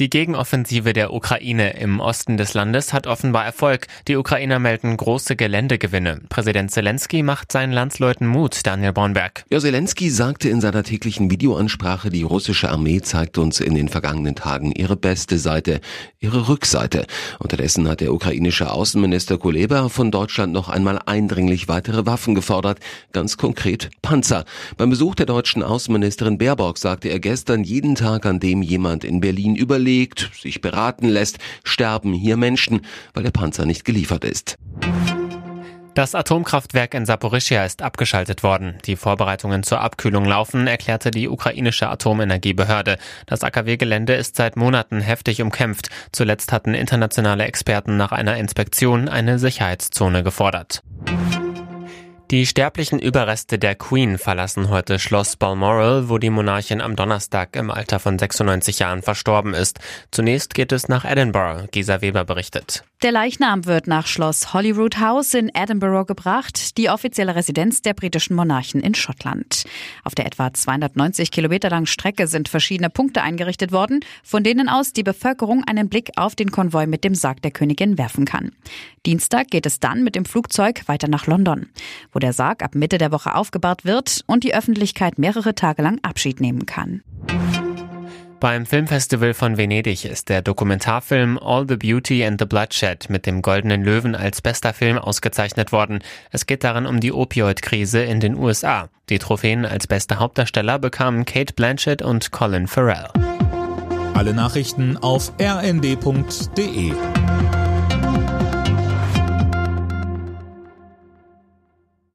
Die Gegenoffensive der Ukraine im Osten des Landes hat offenbar Erfolg. Die Ukrainer melden große Geländegewinne. Präsident Zelensky macht seinen Landsleuten Mut, Daniel Bornberg. Ja, Zelensky sagte in seiner täglichen Videoansprache, die russische Armee zeigt uns in den vergangenen Tagen ihre beste Seite, ihre Rückseite. Unterdessen hat der ukrainische Außenminister Kuleba von Deutschland noch einmal eindringlich weitere Waffen gefordert, ganz konkret Panzer. Beim Besuch der deutschen Außenministerin Baerbock sagte er gestern, jeden Tag, an dem jemand in Berlin überlebt, überlegt, sich beraten lässt, sterben hier Menschen, weil der Panzer nicht geliefert ist. Das Atomkraftwerk in Saporischia ist abgeschaltet worden. Die Vorbereitungen zur Abkühlung laufen, erklärte die ukrainische Atomenergiebehörde. Das AKW-Gelände ist seit Monaten heftig umkämpft. Zuletzt hatten internationale Experten nach einer Inspektion eine Sicherheitszone gefordert. Die sterblichen Überreste der Queen verlassen heute Schloss Balmoral, wo die Monarchin am Donnerstag im Alter von 96 Jahren verstorben ist. Zunächst geht es nach Edinburgh, Gisa Weber berichtet. Der Leichnam wird nach Schloss Holyrood House in Edinburgh gebracht, die offizielle Residenz der britischen Monarchen in Schottland. Auf der etwa 290 Kilometer langen Strecke sind verschiedene Punkte eingerichtet worden, von denen aus die Bevölkerung einen Blick auf den Konvoi mit dem Sarg der Königin werfen kann. Dienstag geht es dann mit dem Flugzeug weiter nach London, wo der Sarg ab Mitte der Woche aufgebahrt wird und die Öffentlichkeit mehrere Tage lang Abschied nehmen kann. Beim Filmfestival von Venedig ist der Dokumentarfilm All the Beauty and the Bloodshed mit dem Goldenen Löwen als bester Film ausgezeichnet worden. Es geht darin um die Opioid-Krise in den USA. Die Trophäen als beste Hauptdarsteller bekamen Kate Blanchett und Colin Farrell. Alle Nachrichten auf rnd.de